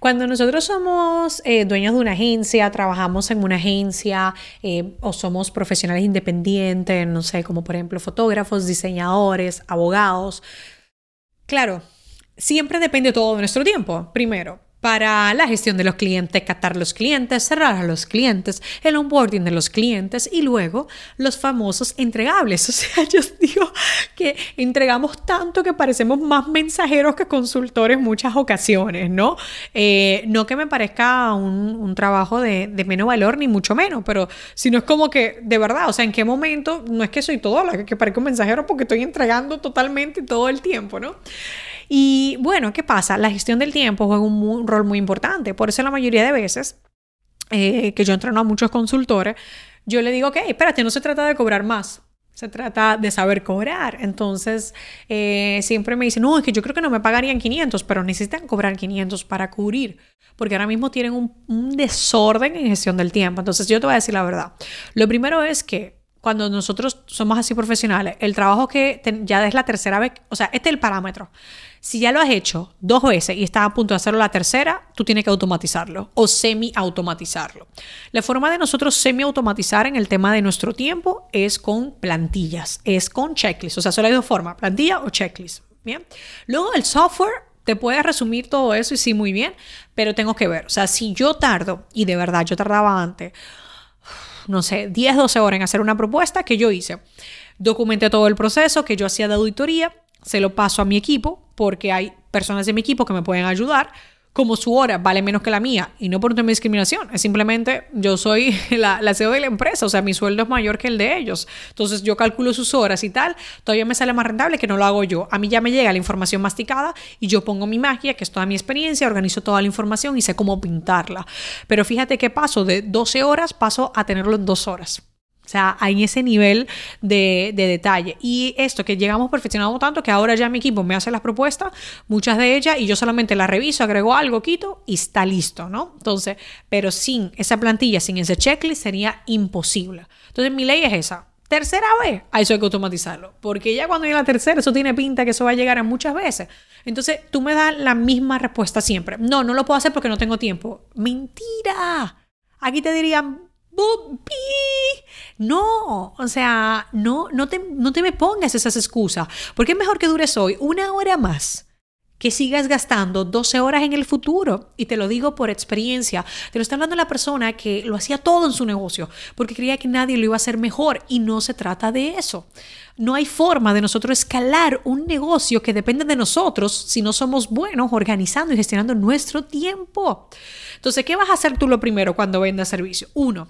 Cuando nosotros somos eh, dueños de una agencia, trabajamos en una agencia eh, o somos profesionales independientes, no sé, como por ejemplo fotógrafos, diseñadores, abogados, claro, siempre depende todo de nuestro tiempo, primero para la gestión de los clientes, captar los clientes, cerrar a los clientes, el onboarding de los clientes y luego los famosos entregables. O sea, yo digo que entregamos tanto que parecemos más mensajeros que consultores muchas ocasiones, ¿no? Eh, no que me parezca un, trabajo de, menos valor, ni mucho menos, pero si no es como que, de verdad, o sea, ¿en qué momento? No es que soy todo la que parezco un mensajero porque estoy entregando totalmente todo el tiempo, ¿no? Y bueno, ¿qué pasa? La gestión del tiempo juega un, rol muy importante. Por eso la mayoría de veces eh, que yo entreno a muchos consultores, yo le digo, ok, espérate, no se trata de cobrar más. Se trata de saber cobrar. Entonces, eh, siempre me dicen, no, es que yo creo que no me pagarían 500, pero necesitan cobrar 500 para cubrir, porque ahora mismo tienen un, desorden en gestión del tiempo. Entonces, yo te voy a decir la verdad. Lo primero es que cuando nosotros somos así profesionales, el trabajo que ya es la tercera vez, o sea, este es el parámetro. Si ya lo has hecho dos veces y estás a punto de hacerlo la tercera, tú tienes que automatizarlo o semi-automatizarlo. La forma de nosotros semi-automatizar en el tema de nuestro tiempo es con plantillas, es con checklists. O sea, solo hay dos formas, plantilla o checklist. Bien. Luego el software te puede resumir todo eso y sí, muy bien, pero tengo que ver. O sea, si yo tardo, y de verdad yo tardaba antes, no sé, 10, 12 horas en hacer una propuesta que yo hice. Documenté todo el proceso que yo hacía de auditoría, se lo paso a mi equipo porque hay personas de mi equipo que me pueden ayudar. Como su hora vale menos que la mía y no por un tema de discriminación, es simplemente yo soy la, la CEO de la empresa, o sea, mi sueldo es mayor que el de ellos. Entonces yo calculo sus horas y tal, todavía me sale más rentable que no lo hago yo. A mí ya me llega la información masticada y yo pongo mi magia, que es toda mi experiencia, organizo toda la información y sé cómo pintarla. Pero fíjate que paso de 12 horas, paso a tenerlo en dos horas. O sea, hay ese nivel de, detalle. Y esto que llegamos perfeccionando tanto que ahora ya mi equipo me hace las propuestas, muchas de ellas, y yo solamente las reviso, agrego algo, quito y está listo, ¿no? Entonces, pero sin esa plantilla, sin ese checklist, sería imposible. Entonces, mi ley es esa. Tercera vez, a eso hay que automatizarlo. Porque ya cuando llega la tercera, eso tiene pinta que eso va a llegar a muchas veces. Entonces, tú me das la misma respuesta siempre. No, no lo puedo hacer porque no tengo tiempo. Mentira. Aquí te dirían, no, o sea, no, no, te, no te me pongas esas excusas, porque es mejor que dures hoy una hora más que sigas gastando 12 horas en el futuro. Y te lo digo por experiencia. Te lo está hablando la persona que lo hacía todo en su negocio porque creía que nadie lo iba a hacer mejor y no se trata de eso. No hay forma de nosotros escalar un negocio que depende de nosotros si no somos buenos organizando y gestionando nuestro tiempo. Entonces, ¿qué vas a hacer tú lo primero cuando vendas servicio? Uno,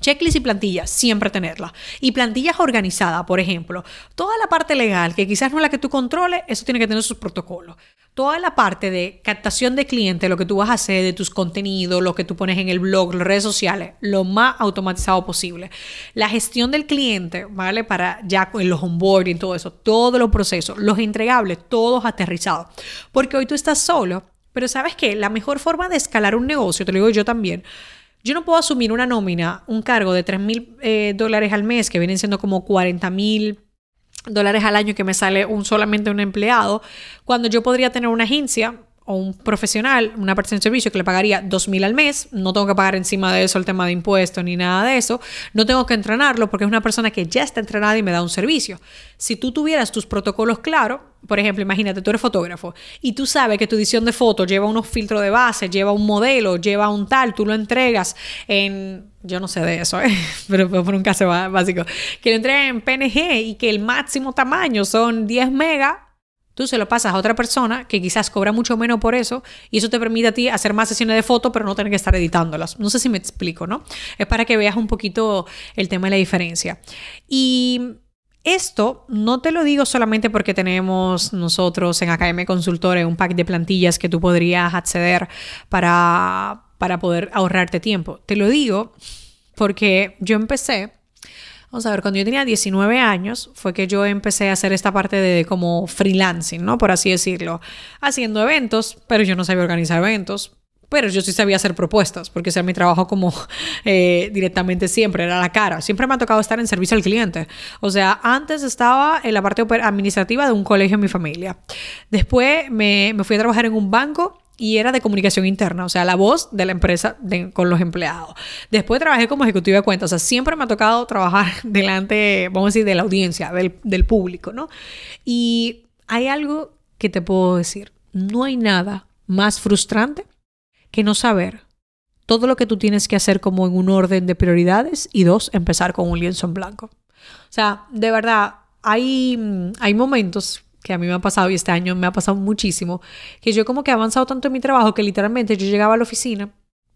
Checklist y plantillas, siempre tenerla. Y plantillas organizadas, por ejemplo. Toda la parte legal, que quizás no es la que tú controles, eso tiene que tener sus protocolos. Toda la parte de captación de clientes, lo que tú vas a hacer, de tus contenidos, lo que tú pones en el blog, las redes sociales, lo más automatizado posible. La gestión del cliente, ¿vale? Para ya con los onboarding, todo eso, todos los procesos, los entregables, todos aterrizados. Porque hoy tú estás solo, pero ¿sabes qué? La mejor forma de escalar un negocio, te lo digo yo también, yo no puedo asumir una nómina, un cargo de 3 mil eh, dólares al mes, que vienen siendo como 40 mil dólares al año que me sale un, solamente un empleado, cuando yo podría tener una agencia o un profesional, una persona de servicio que le pagaría dos mil al mes, no tengo que pagar encima de eso el tema de impuestos ni nada de eso, no tengo que entrenarlo porque es una persona que ya está entrenada y me da un servicio. Si tú tuvieras tus protocolos claros, por ejemplo, imagínate, tú eres fotógrafo y tú sabes que tu edición de fotos lleva unos filtros de base, lleva un modelo, lleva un tal, tú lo entregas en, yo no sé de eso, ¿eh? pero por un caso básico, que lo entregas en PNG y que el máximo tamaño son 10 megas, Tú se lo pasas a otra persona que quizás cobra mucho menos por eso y eso te permite a ti hacer más sesiones de fotos pero no tener que estar editándolas. No sé si me explico, ¿no? Es para que veas un poquito el tema de la diferencia. Y esto no te lo digo solamente porque tenemos nosotros en Academia Consultores un pack de plantillas que tú podrías acceder para, para poder ahorrarte tiempo. Te lo digo porque yo empecé Vamos a ver, cuando yo tenía 19 años fue que yo empecé a hacer esta parte de como freelancing, ¿no? Por así decirlo. Haciendo eventos, pero yo no sabía organizar eventos. Pero yo sí sabía hacer propuestas, porque ese era mi trabajo como eh, directamente siempre, era la cara. Siempre me ha tocado estar en servicio al cliente. O sea, antes estaba en la parte administrativa de un colegio en mi familia. Después me, me fui a trabajar en un banco y era de comunicación interna, o sea, la voz de la empresa con los empleados. Después trabajé como ejecutiva de cuentas, o sea, siempre me ha tocado trabajar delante, vamos a decir, de la audiencia, del, público, ¿no? Y hay algo que te puedo decir, no hay nada más frustrante que no saber todo lo que tú tienes que hacer como en un orden de prioridades y dos, empezar con un lienzo en blanco. O sea, de verdad, hay, hay momentos que a mí me ha pasado y este año me ha pasado muchísimo, que yo como que he avanzado tanto en mi trabajo que literalmente yo llegaba a la oficina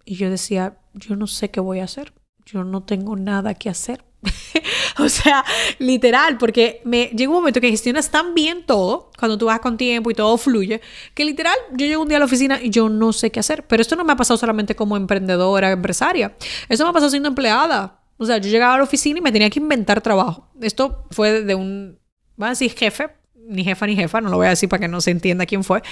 y yo decía, yo no sé qué voy a hacer, yo no tengo nada que hacer. o sea, literal, porque me llega un momento que gestionas tan bien todo, cuando tú vas con tiempo y todo fluye, que literal, yo llego un día a la oficina y yo no sé qué hacer. Pero esto no me ha pasado solamente como emprendedora, empresaria. Esto me ha pasado siendo empleada. O sea, yo llegaba a la oficina y me tenía que inventar trabajo. Esto fue de un, va a decir jefe, ni jefa ni jefa, no lo voy a decir para que no se entienda quién fue,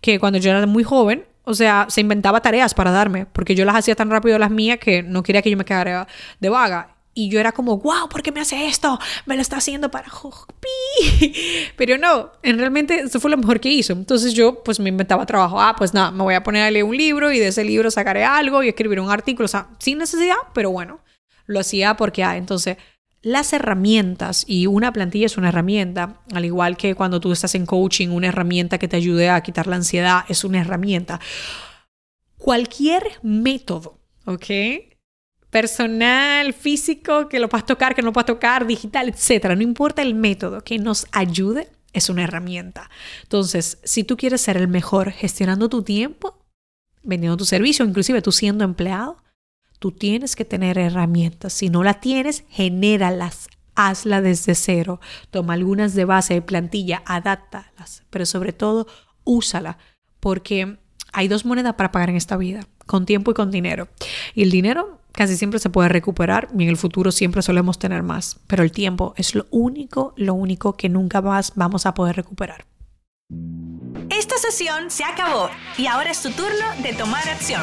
que cuando yo era muy joven, o sea, se inventaba tareas para darme, porque yo las hacía tan rápido las mías que no quería que yo me quedara de vaga. Y yo era como, wow, ¿por qué me hace esto? Me lo está haciendo para Pero no, en realmente eso fue lo mejor que hizo. Entonces yo pues me inventaba trabajo. Ah, pues nada, me voy a poner a leer un libro y de ese libro sacaré algo y escribir un artículo. O sea, sin necesidad, pero bueno, lo hacía porque, ah, entonces las herramientas, y una plantilla es una herramienta, al igual que cuando tú estás en coaching, una herramienta que te ayude a quitar la ansiedad es una herramienta. Cualquier método, ¿ok? Personal, físico, que lo puedas tocar, que no lo puedas tocar, digital, etcétera, no importa el método que nos ayude, es una herramienta. Entonces, si tú quieres ser el mejor gestionando tu tiempo, vendiendo tu servicio, inclusive tú siendo empleado, Tú tienes que tener herramientas. Si no la tienes, genéralas. Hazla desde cero. Toma algunas de base de plantilla, adáptalas, pero sobre todo, úsala. Porque hay dos monedas para pagar en esta vida, con tiempo y con dinero. Y el dinero casi siempre se puede recuperar y en el futuro siempre solemos tener más. Pero el tiempo es lo único, lo único que nunca más vamos a poder recuperar. Esta sesión se acabó y ahora es tu turno de tomar acción.